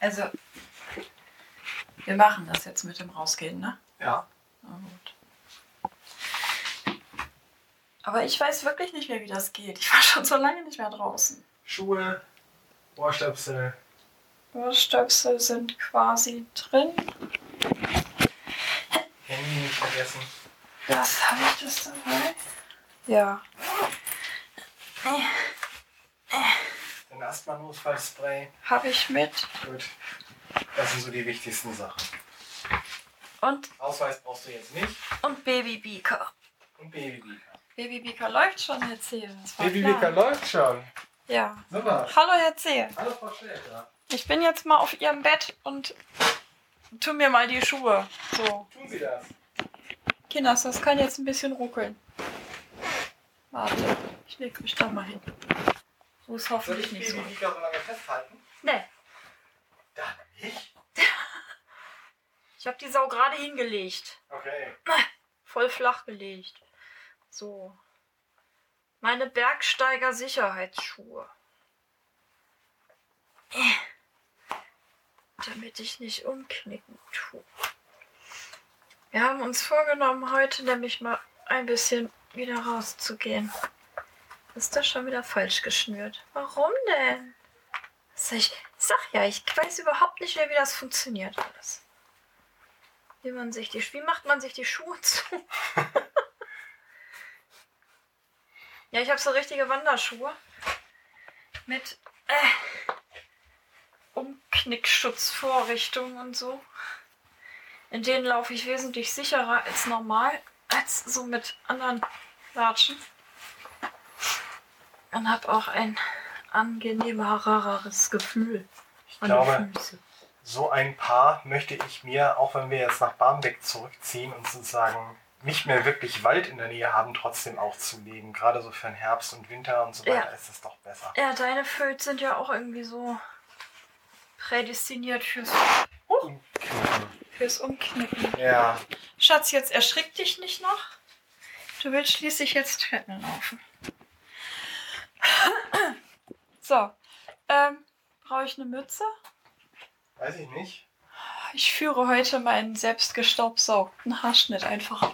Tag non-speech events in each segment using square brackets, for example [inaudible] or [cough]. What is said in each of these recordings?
Also, wir machen das jetzt mit dem Rausgehen, ne? Ja. Aber ich weiß wirklich nicht mehr, wie das geht. Ich war [laughs] schon so lange nicht mehr draußen. Schuhe, Ohrstöpsel. Ohrstöpsel sind quasi drin. Handy nicht vergessen. Das habe ich das dabei. Ja. Ein Asthma-Notfallspray. Habe ich mit. Gut. Das sind so die wichtigsten Sachen. Und, Ausweis brauchst du jetzt nicht. und Babybeaker. Und Babybeaker. Babybeaker läuft schon, Herr war Babybeaker läuft schon. Ja. Super. Hallo, Herr Zehe. Hallo Frau Schläger. Ich bin jetzt mal auf Ihrem Bett und tu mir mal die Schuhe. So. Tun Sie das. Kinders, das kann jetzt ein bisschen ruckeln. Warte, ich leg mich da mal hin. Ist Soll hoffentlich ich nicht so. Babybeaker so lange festhalten? Nee, Dann nicht. [laughs] ich habe die Sau gerade hingelegt. Okay. [laughs] Voll flach gelegt. So. Meine Bergsteiger-Sicherheitsschuhe. Äh. Damit ich nicht umknicken tue. Wir haben uns vorgenommen, heute nämlich mal ein bisschen wieder rauszugehen. Ist das schon wieder falsch geschnürt? Warum denn? Ich sag ja, ich weiß überhaupt nicht mehr, wie das funktioniert alles. Wie man sich die, wie macht man sich die Schuhe [laughs] zu? ja, ich habe so richtige Wanderschuhe mit äh, Umknickschutzvorrichtung und so. In denen laufe ich wesentlich sicherer als normal, als so mit anderen Latschen. Und habe auch ein angenehmeres Gefühl. Ich an glaube, so ein Paar möchte ich mir, auch wenn wir jetzt nach Barmbek zurückziehen und sozusagen nicht mehr wirklich Wald in der Nähe haben, trotzdem auch zulegen. Gerade so für den Herbst und Winter und so Ja. weiter ist das doch besser. Ja, deine Föts sind ja auch irgendwie so prädestiniert fürs, Umknicken. fürs Umknicken. Ja, Schatz, jetzt erschrick dich nicht noch. Du willst schließlich jetzt Treppen laufen. So, ähm, brauche ich eine Mütze? weiß ich nicht. Ich führe heute meinen selbst gestaubsaugten Haarschnitt einfach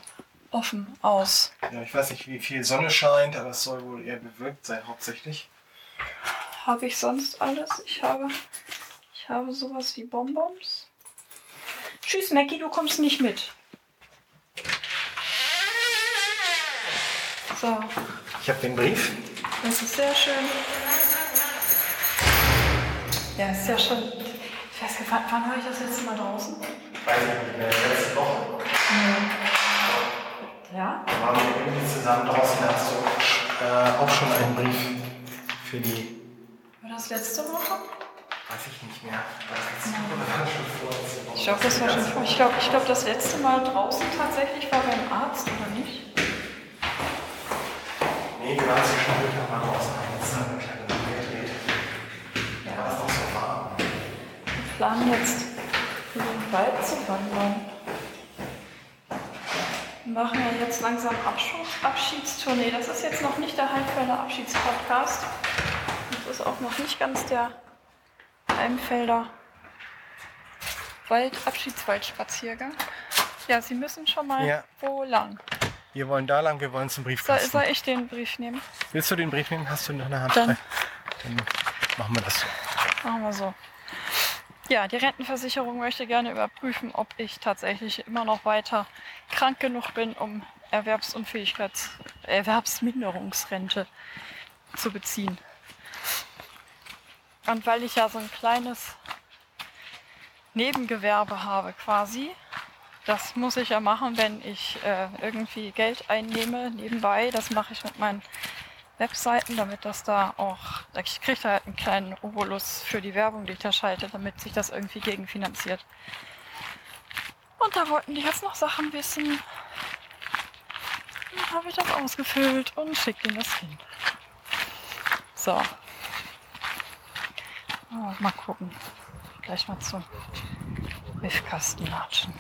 offen aus. Ja, ich weiß nicht, wie viel Sonne scheint, aber es soll wohl eher bewölkt sein, hauptsächlich. Habe ich sonst alles? Ich habe, ich habe sowas wie Bonbons. Tschüss, Mackie, du kommst nicht mit. So, Ich habe den Brief. Das ist sehr schön. Ja, ist ja schon. Ich weiß nicht, wann, wann war ich das letzte Mal draußen? Weiß ich nicht mehr, letzte Woche. Ja? Da waren wir irgendwie zusammen draußen, da hast du äh, auch schon einen Brief für die. War das letzte Woche? Weiß ich nicht mehr. [laughs] Ich glaube, das war schon vor. Ich glaube, ich glaub, das letzte Mal draußen tatsächlich war beim Arzt, oder nicht? Zwischendurch noch mal draußen. haben uns da eine kleine Runde gedreht. Da war es noch so warm. Wir planen jetzt in den Wald zu wandern. Wir machen ja jetzt langsam Abschiedstournee. Das ist jetzt noch nicht der Heimfelder Abschiedspodcast. Das ist auch noch nicht ganz der Heimfelder Wald Abschiedswaldspaziergang. Ja, Sie müssen schon mal Ja. wo lang. Wir wollen da lang, wir wollen zum Soll, Briefkasten. soll ich den Brief nehmen? Willst du den Brief nehmen? Hast du noch eine Hand Dann-? Dann machen wir das so. Machen wir so. Ja, die Rentenversicherung möchte gerne überprüfen, ob ich tatsächlich immer noch weiter krank genug bin, um Erwerbsunfähigkeits-, Erwerbsminderungsrente zu beziehen. Und weil ich ja so ein kleines Nebengewerbe habe quasi, das muss ich ja machen, wenn ich äh, irgendwie Geld einnehme nebenbei. Das mache ich mit meinen Webseiten, damit das da auch, ich kriege da halt einen kleinen Obolus für die Werbung, die ich da schalte, damit sich das irgendwie gegenfinanziert. Und da wollten die jetzt noch Sachen wissen. Dann habe ich das ausgefüllt und schicke ihnen das hin. So. Oh, mal gucken. Gleich mal zum Briefkasten latschen.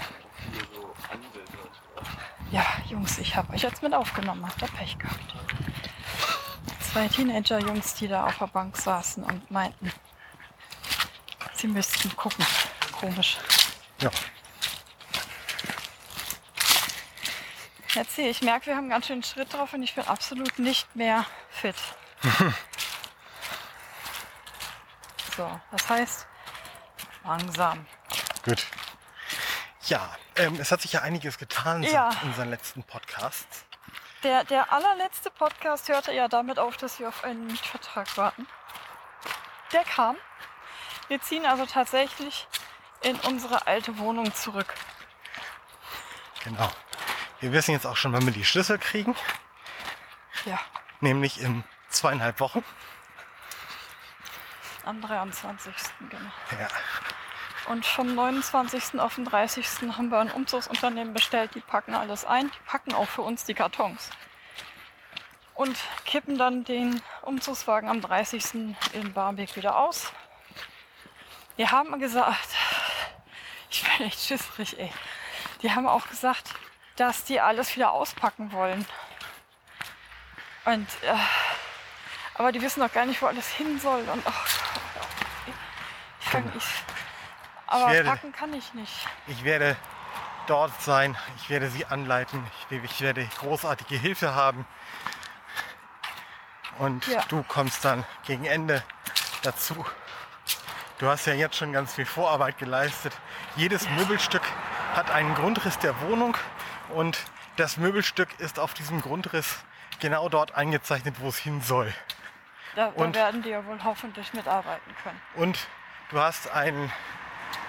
Ja, Jungs, ich habe euch jetzt mit aufgenommen. Habt ihr Pech gehabt zwei Teenager-Jungs, die da auf der Bank saßen und meinten, Sie müssten gucken. Komisch. Ja. Jetzt sehe ich, merke, wir haben ganz schön Schritt drauf und ich bin absolut nicht mehr fit. [laughs] so, das heißt, langsam. Gut. Ja, ähm, es hat sich ja einiges getan Ja. seit unseren letzten Podcasts. Der, der allerletzte Podcast hörte ja damit auf, dass wir auf einen Mietvertrag warten. Der kam. Wir ziehen also tatsächlich in unsere alte Wohnung zurück. Genau. Wir wissen jetzt auch schon, wann wir die Schlüssel kriegen, Ja, nämlich in zweieinhalb Wochen. am 23. genau. Ja. Und vom 29. auf den 30. haben wir ein Umzugsunternehmen bestellt. Die packen alles ein. Die packen auch für uns die Kartons. Und kippen dann den Umzugswagen am 30. in Barmbek wieder aus. Die haben gesagt, [laughs] ich bin echt schissrig, ey. Die haben auch gesagt, dass die alles wieder auspacken wollen. Und, äh, aber die wissen noch gar nicht, wo alles hin soll. Und, oh, ich, kann, ich, aber werde- packen kann ich nicht. Ich werde dort sein, ich werde sie anleiten, ich, ich werde großartige Hilfe haben. Und Ja. du kommst dann gegen Ende dazu. Du hast ja jetzt schon ganz viel Vorarbeit geleistet. Jedes Möbelstück hat einen Grundriss der Wohnung und das Möbelstück ist auf diesem Grundriss genau dort eingezeichnet, wo es hin soll. Da, da Und- werden die ja wohl hoffentlich mitarbeiten können. Und du hast ein,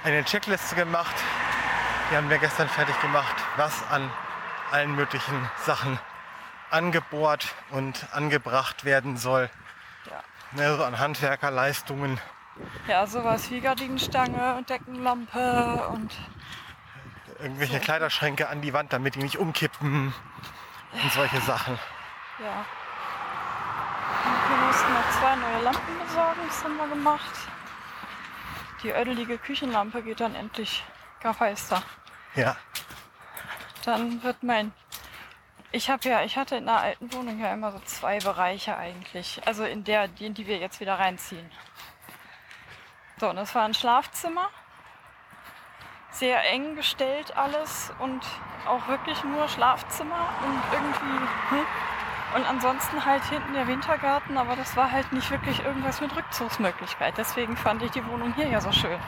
eine Checkliste gemacht, die haben wir gestern fertig gemacht, was an allen möglichen Sachen angebohrt und angebracht werden soll. Ja. Ne, so an Handwerkerleistungen. Ja, sowas wie Gardinenstange und Deckenlampe und Irgendwelche Kleiderschränke an die Wand, damit die nicht umkippen und solche Sachen. ja. Und wir mussten noch zwei neue Lampen besorgen, das haben wir gemacht. Die ödelige Küchenlampe geht dann endlich Gafeister. Ja, Dann wird mein. Ich habe ja, ich hatte in der alten Wohnung ja immer so zwei Bereiche eigentlich. Also in der, die, in die wir jetzt wieder reinziehen. So, und das war ein Schlafzimmer. Sehr eng gestellt alles und auch wirklich nur Schlafzimmer und irgendwie. Hm. Und ansonsten halt hinten der Wintergarten, aber das war halt nicht wirklich irgendwas mit Rückzugsmöglichkeit. Deswegen fand ich die Wohnung hier ja so schön.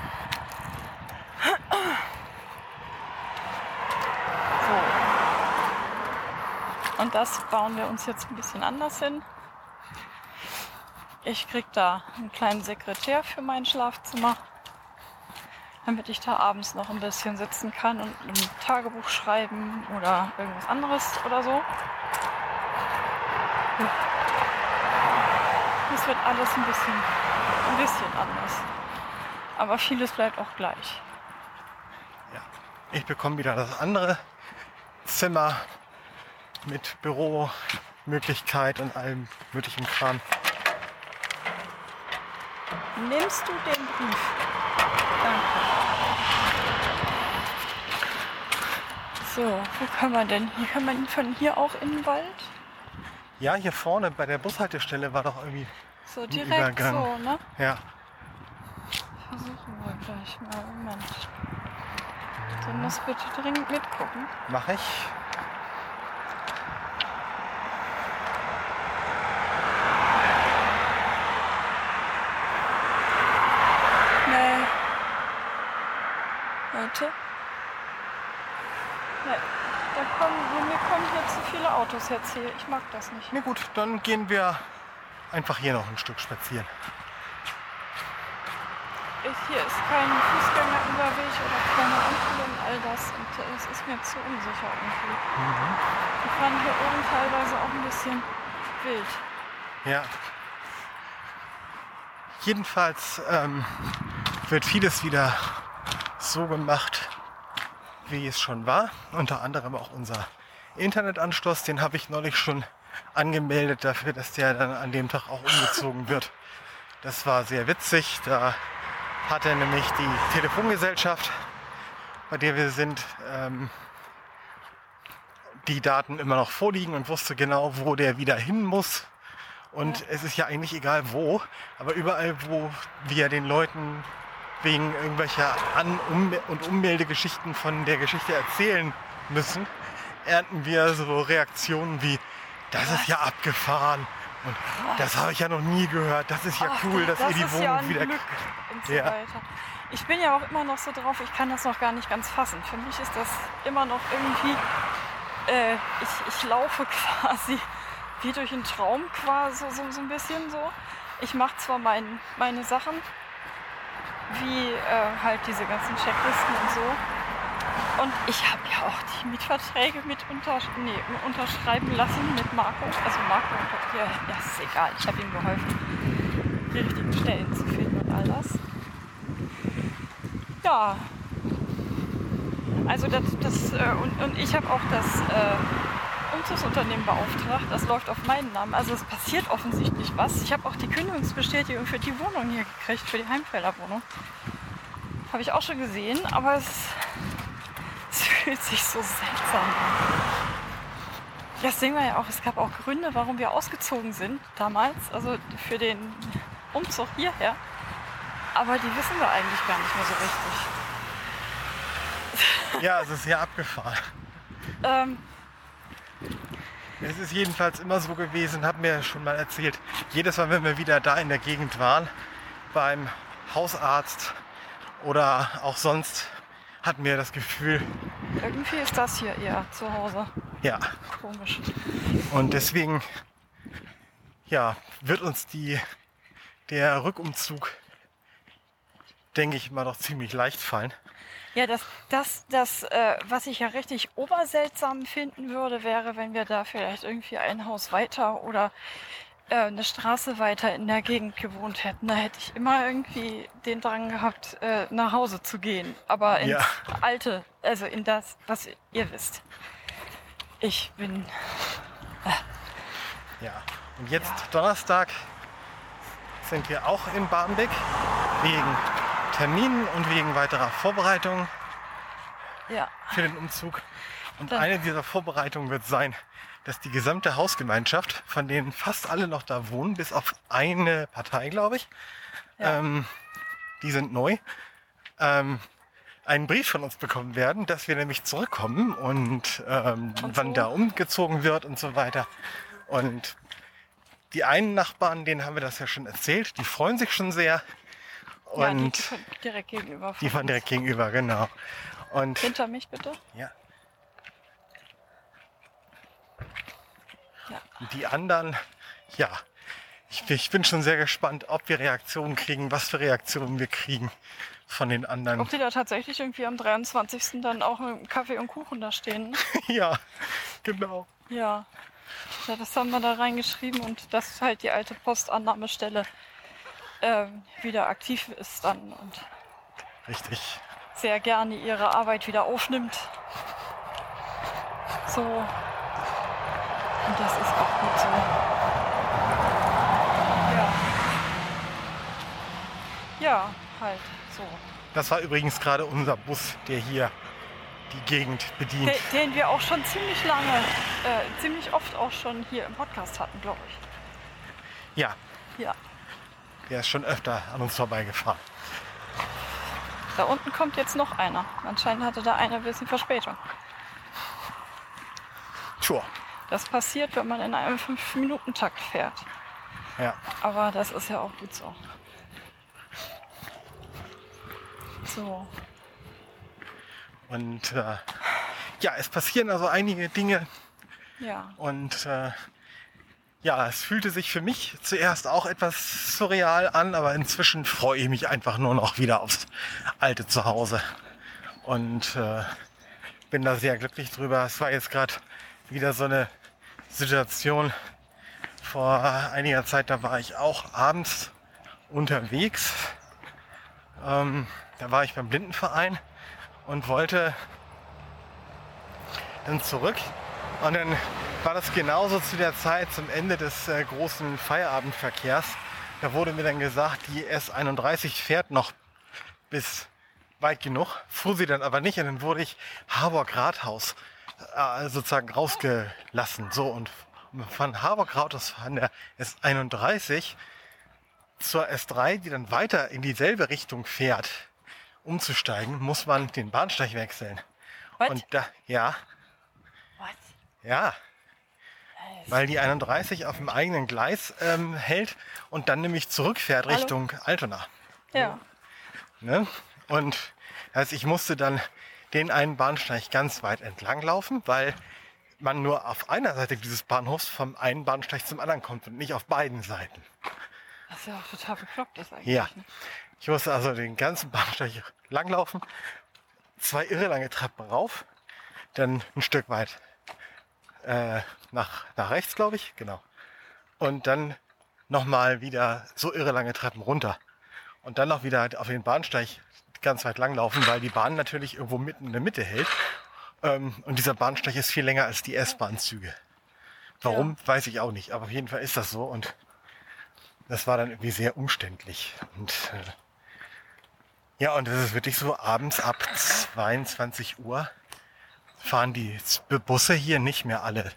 So. Und das bauen wir uns jetzt ein bisschen anders hin. Ich krieg da einen kleinen Sekretär für mein Schlafzimmer, damit ich da abends noch ein bisschen sitzen kann und ein Tagebuch schreiben oder irgendwas anderes oder so. Ja. Es wird alles ein bisschen, ein bisschen anders. Aber vieles bleibt auch gleich. ja. Ich bekomme wieder das andere Zimmer mit Büromöglichkeit und allem möglichen Kram. Nimmst du den Brief? Danke. So, wo kann man denn? Hier kann man von hier auch in den Wald? Ja, hier vorne bei der Bushaltestelle war doch irgendwie. So direkt Übergang. so, ne? Ja, Versuchen wir gleich mal. Moment. Du musst bitte dringend mitgucken. mache ich. Nee. Warte. Nee. Da kommen, mir kommen hier zu viele Autos jetzt hier. Ich mag das nicht. Na gut, dann gehen wir einfach hier noch ein Stück spazieren. Hier ist kein Fußgängerüberweg oder keine Ampel und all das. Und äh, es ist mir zu unsicher irgendwie. Ich fand hier oben teilweise auch ein bisschen wild. Ja. Jedenfalls ähm, wird vieles wieder so gemacht, wie es schon war. Unter anderem auch unser Internetanschluss. Den habe ich neulich schon angemeldet dafür, dass der dann an dem Tag auch umgezogen wird. Das war sehr witzig. Da hatte nämlich die Telefongesellschaft, bei der wir sind, ähm, die Daten immer noch vorliegen und wusste genau, wo der wieder hin muss. Und es ist ja eigentlich egal wo, aber überall, wo wir den Leuten wegen irgendwelcher An- und Ummeldegeschichten von der Geschichte erzählen müssen, ernten wir so Reaktionen wie, das ist ja abgefahren. Und das habe ich ja noch nie gehört. Das ist ja Ach, cool, dass das ihr die Wohnung ja wieder. Glück und so Ja. weiter. Ich bin ja auch immer noch so drauf, ich kann das noch gar nicht ganz fassen. Für mich ist das immer noch irgendwie, äh, ich, ich laufe [laughs] quasi wie durch einen Traum quasi so, so, so ein bisschen so. Ich mache zwar mein, meine Sachen, wie äh, halt diese ganzen Checklisten und so. Und ich habe ja auch die Mietverträge mit unter, nee, unterschreiben lassen mit Marco. Also Marco, ja, ja ist egal, ich habe ihm geholfen, die richtigen Stellen zu finden und all das. Ja. Also das, das äh, und, und ich habe auch das äh, Umzugsunternehmen beauftragt. Das läuft auf meinen Namen. Also es passiert offensichtlich was. Ich habe auch die Kündigungsbestätigung für die Wohnung hier gekriegt, für die Heimfelder Wohnung. Habe ich auch schon gesehen, aber es fühlt sich so seltsam an. Das sehen wir ja auch. Es gab auch Gründe, warum wir ausgezogen sind damals. Also für den Umzug hierher. Aber die wissen wir eigentlich gar nicht mehr so richtig. [laughs] Ja, es ist sehr abgefahren. Ähm, Es ist jedenfalls immer so gewesen, hat mir schon mal erzählt, jedes Mal, wenn wir wieder da in der Gegend waren, beim Hausarzt oder auch sonst, hatten wir das Gefühl, irgendwie ist das hier eher zu Hause. ja, Komisch. und deswegen, ja, wird uns die, der Rückumzug, denke ich mal, doch ziemlich leicht fallen. Ja, das, das, das äh, was ich ja richtig oberseltsam finden würde, wäre, wenn wir da vielleicht irgendwie ein Haus weiter oder äh, eine Straße weiter in der Gegend gewohnt hätten. Da hätte ich immer irgendwie den Drang gehabt, äh, nach Hause zu gehen. Aber ins Ja. Alte, also in das, was ihr wisst. Ich bin. Ja, und jetzt Ja. Donnerstag sind wir auch in Barmbek wegen Terminen und wegen weiterer Vorbereitungen Ja. für den Umzug. Und Da- eine dieser Vorbereitungen wird sein, dass die gesamte Hausgemeinschaft, von denen fast alle noch da wohnen, bis auf eine Partei, glaube ich, Ja. ähm, die sind neu, ähm, einen Brief von uns bekommen werden, dass wir nämlich zurückkommen und, ähm, Und wann so. da umgezogen wird und so weiter. Und die einen Nachbarn, denen haben wir das ja schon erzählt, die freuen sich schon sehr. ja, die, Und die von direkt gegenüber. die von direkt gegenüber, genau. Und Hinter mich bitte. ja, Ja. die anderen, ja, ich, ich bin schon sehr gespannt, ob wir Reaktionen kriegen, was für Reaktionen wir kriegen von den anderen. Ob die da tatsächlich irgendwie am 23. dann auch mit Kaffee und Kuchen da stehen. [laughs] ja, genau. Ja. ja, das haben wir da reingeschrieben und dass halt die alte Postannahmestelle ähm, wieder aktiv ist dann und Richtig. sehr gerne ihre Arbeit wieder aufnimmt. So. Und das ist auch gut so. Ja. Ja, halt so. Das war übrigens gerade unser Bus, der hier die Gegend bedient. Den, den wir auch schon ziemlich lange, äh, ziemlich oft auch schon hier im Podcast hatten, glaube ich. Ja, Ja. der ist schon öfter an uns vorbeigefahren. Da unten kommt jetzt noch einer. Anscheinend hatte da einer ein bisschen Verspätung. Tja, Das passiert, wenn man in einem 5-Minuten-Takt fährt. ja. Aber das ist ja auch gut so. So. Und äh, ja, es passieren also einige Dinge, Ja. Und äh, ja, es fühlte sich für mich zuerst auch etwas surreal an, aber inzwischen freue ich mich einfach nur noch wieder aufs alte Zuhause. Und äh, bin da sehr glücklich drüber. Es war jetzt gerade wieder so eine Situation. Vor einiger Zeit, da war ich auch abends unterwegs. Ähm, da war ich beim Blindenverein und wollte dann zurück. Und dann war das genauso zu der Zeit zum Ende des äh, großen Feierabendverkehrs. Da wurde mir dann gesagt, die S31 fährt noch bis weit genug, fuhr sie dann aber nicht und dann wurde ich Harburg Rathaus äh, sozusagen rausgelassen. So und von Harburg Rathaus von der S31 zur S3, die dann weiter in dieselbe Richtung fährt, umzusteigen, muss man den Bahnsteig wechseln. Was? Und da, ja, Was? ja, weil die 31 auf dem eigenen Gleis ähm, hält und dann nämlich zurückfährt Hallo? Richtung Altona. Ja. Ne? Und also ich musste dann den einen Bahnsteig ganz weit entlang laufen, weil man nur auf einer Seite dieses Bahnhofs vom einen Bahnsteig zum anderen kommt und nicht auf beiden Seiten. Was ja auch total bekloppt ist eigentlich. Ja. Ne? Ich musste also den ganzen Bahnsteig [laughs] langlaufen, zwei irre lange Treppen rauf, dann ein Stück weit äh, nach, nach rechts, glaube ich, genau. Und dann nochmal wieder so irre lange Treppen runter. Und dann noch wieder auf den Bahnsteig ganz weit langlaufen, weil die Bahn natürlich irgendwo mitten in der Mitte hält. Ähm, und dieser Bahnsteig ist viel länger als die S-Bahn-Züge. Warum, weiß ich auch nicht. Aber auf jeden Fall ist das so. Und das war dann irgendwie sehr umständlich. Und äh, ja, und es ist wirklich so, abends ab 22 Uhr fahren die Busse hier nicht mehr alle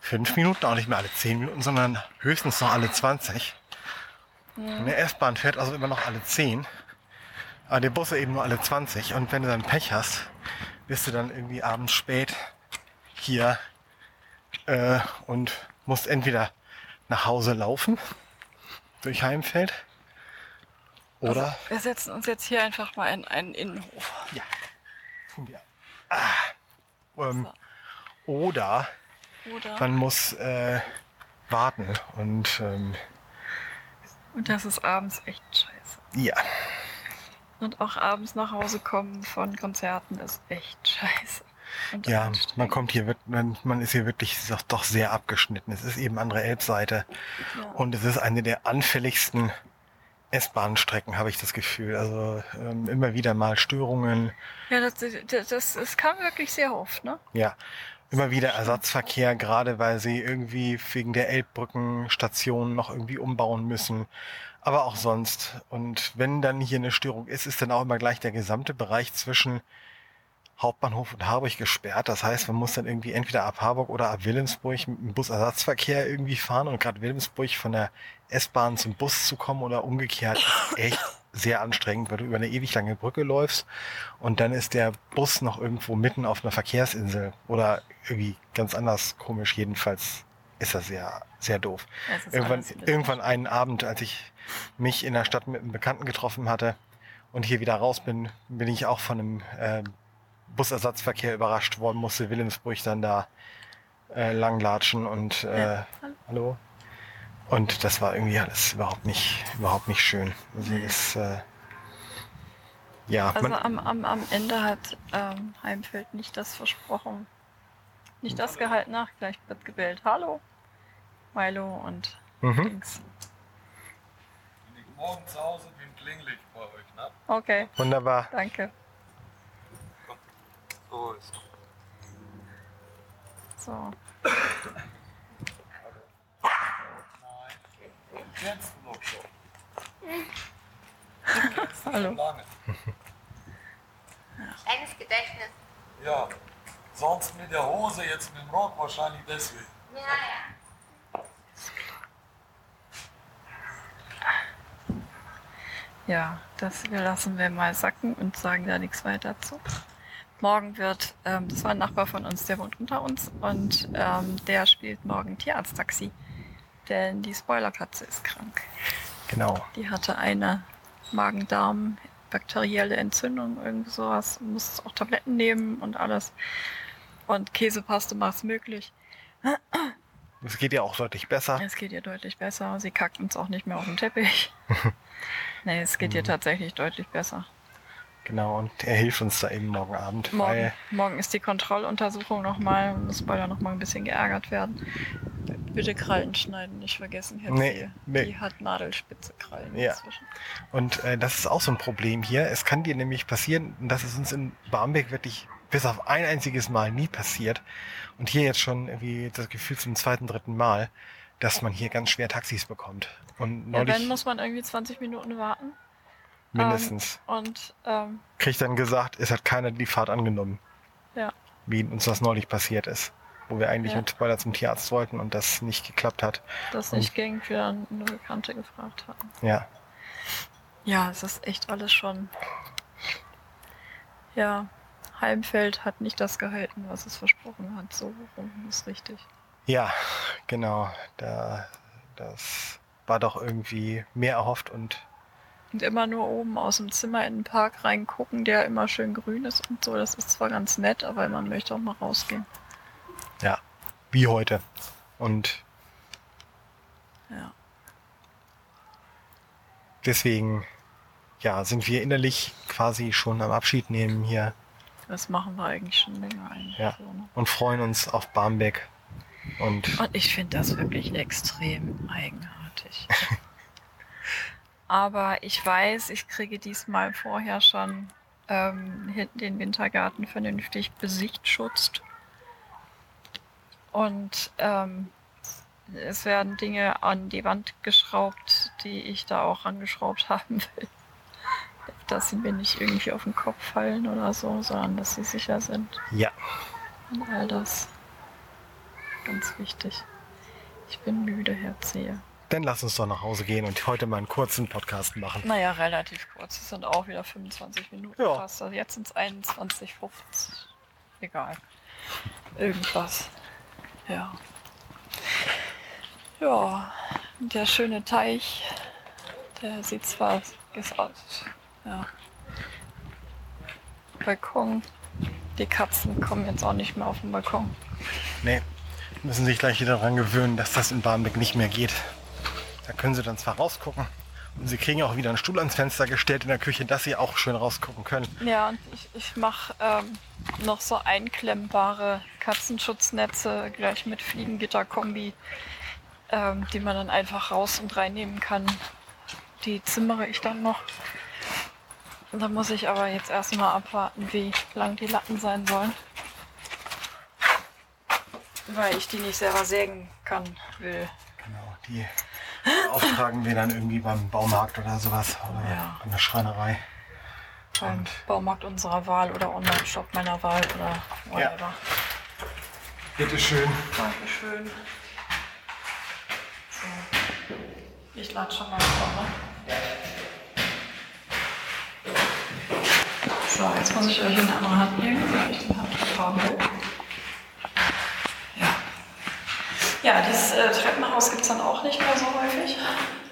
fünf Minuten, auch nicht mehr alle zehn Minuten, sondern höchstens noch alle 20. Eine S-Bahn fährt also immer noch alle 10. Aber die Busse eben nur alle 20. Und wenn du dann Pech hast, bist du dann irgendwie abends spät hier äh, und musst entweder nach Hause laufen durch Heimfeld oder Also, wir setzen uns jetzt hier einfach mal in einen Innenhof. ja, tun wir. Ah, ähm, oder Oder? man muss äh, warten und ähm, Und das ist abends echt scheiße. ja, Und auch abends nach Hause kommen von Konzerten ist echt scheiße. Und ja, man kommt hier, wird- man, man ist hier wirklich doch, doch sehr abgeschnitten. Es ist eben andere Elbseite Ja. und es ist eine der anfälligsten S-Bahn-Strecken, habe ich das Gefühl. Also ähm, immer wieder mal Störungen, Ja, das, das, das, das kam wirklich sehr oft, ne? Ja, immer wieder Ersatzverkehr, gerade weil sie irgendwie wegen der Elbbrückenstation noch irgendwie umbauen müssen. Aber auch sonst. Und wenn dann hier eine Störung ist, ist dann auch immer gleich der gesamte Bereich zwischen Hauptbahnhof und Harburg gesperrt. Das heißt, man muss dann irgendwie entweder ab Harburg oder ab Wilhelmsburg mit dem Busersatzverkehr irgendwie fahren. Und gerade Wilhelmsburg von der S-Bahn zum Bus zu kommen oder umgekehrt echt sehr anstrengend, weil du über eine ewig lange Brücke läufst und dann ist der Bus noch irgendwo mitten auf einer Verkehrsinsel oder irgendwie ganz anders komisch. Jedenfalls ist das sehr, sehr doof. Irgendwann, irgendwann einen Abend, als ich mich in der Stadt mit einem Bekannten getroffen hatte und hier wieder raus bin, bin ich auch von einem äh, Busersatzverkehr überrascht worden, musste Wilhelmsburg dann da äh, langlatschen und äh, Ja, hallo. hallo. Und das war irgendwie alles überhaupt nicht, überhaupt nicht schön. Also das, äh, ja, Also man, am, am, am Ende hat ähm, Heimfeld nicht das versprochen. Nicht das gehalten nach, gleich wird gebellt. Hallo, Milo und mhm. Dings. Wenn ich morgen zu Hause bin, klingel ich bei euch, ne? Okay, wunderbar. danke. So ist So. Nein. Kennst du noch schon? Hallo. Lange. Kleines Gedächtnis. Ja. Sonst mit der Hose, jetzt mit dem Rock wahrscheinlich deswegen. Ja, ja. Ja, das lassen wir mal sacken und sagen da nichts weiter zu. Morgen wird, ähm, das war ein Nachbar von uns, der wohnt unter uns und ähm, der spielt morgen Tierarzttaxi. Denn die Spoilerkatze ist krank. Genau. Die hatte eine Magen-Darm, bakterielle Entzündung, irgend sowas. Muss auch Tabletten nehmen und alles. Und Käsepaste macht es möglich. Es geht ja auch deutlich besser. Es geht ihr deutlich besser. Sie kackt uns auch nicht mehr auf den Teppich. [laughs] nee, es geht ihr Mhm. tatsächlich deutlich besser. Genau, und er hilft uns da eben morgen Abend, Morgen, morgen ist die Kontrolluntersuchung nochmal. Muss Spoiler nochmal ein bisschen geärgert werden. Bitte Krallen schneiden, nicht vergessen, Herr Nee, nee. Die hat nadelspitze Krallen Ja. inzwischen. Und äh, das ist auch so ein Problem hier. Es kann dir nämlich passieren, und das ist uns in Barmbek wirklich bis auf ein einziges Mal nie passiert. Und hier jetzt schon irgendwie das Gefühl zum zweiten, dritten Mal, dass man hier ganz schwer Taxis bekommt. Und Ja, neulich wenn muss man irgendwie 20 Minuten warten. mindestens. Und ähm, Kriegt dann gesagt, es hat keiner die Fahrt angenommen. Ja. Wie uns das neulich passiert ist. Wo wir eigentlich Ja. mit Spoiler zum Tierarzt wollten und das nicht geklappt hat. das Und- nicht ging, wir dann eine Bekannte gefragt hatten. Ja. Ja, es ist echt alles schon Ja, Heimfeld hat nicht das gehalten, was es versprochen hat. So rum ist richtig. Ja, genau. Da, das war doch irgendwie mehr erhofft und Und immer nur oben aus dem Zimmer in den Park reingucken, der immer schön grün ist und so. Das ist zwar ganz nett, aber man möchte auch mal rausgehen. Ja, wie heute. Und Ja. deswegen, ja, sind wir innerlich quasi schon am Abschied nehmen hier Das machen wir eigentlich schon länger eigentlich. Ja. So, ne? und freuen uns auf Barmbek. Und Und ich finde das wirklich extrem eigenartig. [laughs] Aber ich weiß, ich kriege diesmal vorher schon ähm, hinten den Wintergarten vernünftig besichtschutzt. Und ähm, es werden Dinge an die Wand geschraubt, die ich da auch angeschraubt [laughs] haben will. Dass sie mir nicht irgendwie auf den Kopf fallen oder so, sondern dass sie sicher sind. ja, Und all das. Ganz wichtig. Ich bin müde, Herr Zehe. dann lass uns doch nach Hause gehen und heute mal einen kurzen Podcast machen. Naja, relativ kurz. Es sind auch wieder 25 Minuten Ja. fast. Also jetzt sind es 21, 50. Egal. Irgendwas. Ja. Ja, der schöne Teich, der sieht zwar ist aus. Ja. Balkon. Die Katzen kommen jetzt auch nicht mehr auf den Balkon. Nee, müssen sich gleich wieder daran gewöhnen, dass das in Barmbek nicht mehr geht. Da können sie dann zwar rausgucken und sie kriegen auch wieder einen Stuhl ans Fenster gestellt in der Küche, dass sie auch schön rausgucken können. Ja, und ich, ich mache ähm, noch so einklemmbare Katzenschutznetze gleich mit Fliegengitterkombi, ähm, die man dann einfach raus und reinnehmen kann. Die zimmere ich dann noch. Dann muss ich aber jetzt erstmal abwarten, wie lang die Latten sein sollen. Weil ich die nicht selber sägen kann, will. Genau, die auftragen wir dann irgendwie beim Baumarkt oder sowas oder Ja. an der Schreinerei. Beim Und- Baumarkt unserer Wahl oder Online-Shop meiner Wahl oder whatever. Bitteschön. Dankeschön. So. Ich lade schon mal vor, ne? So, jetzt muss ich euch in eine andere Hand nehmen, weil ich den haben will. Ja. Ja, dieses äh, Treppenhaus gibt es dann auch nicht mehr so häufig.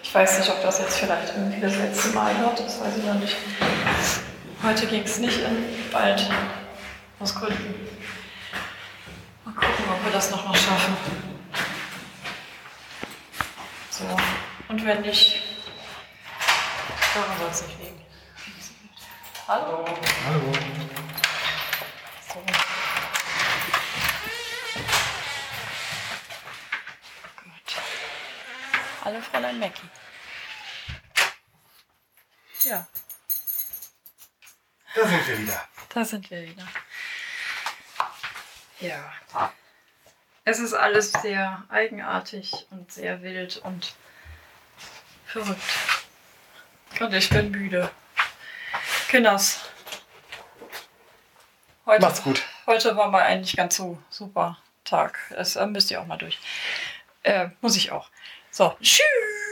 Ich weiß nicht, ob das jetzt vielleicht irgendwie das letzte Mal wird, das weiß ich noch nicht. Heute ging es nicht in den Wald. Aus Gründen. Mal gucken, ob wir das noch mal schaffen. So. Und wenn nicht, daran soll es nicht liegen. Hallo. Hallo. So. Gut. Hallo, Fräulein Mackie. Ja, Da sind wir wieder. da sind wir wieder. Ja. Es ist alles sehr eigenartig und sehr wild und verrückt. Und ich bin müde. Kinders. Heute, Macht's gut. Heute war mal eigentlich ganz so super Tag. Das äh, müsst ihr auch mal durch. Äh, muss ich auch. So, tschüss.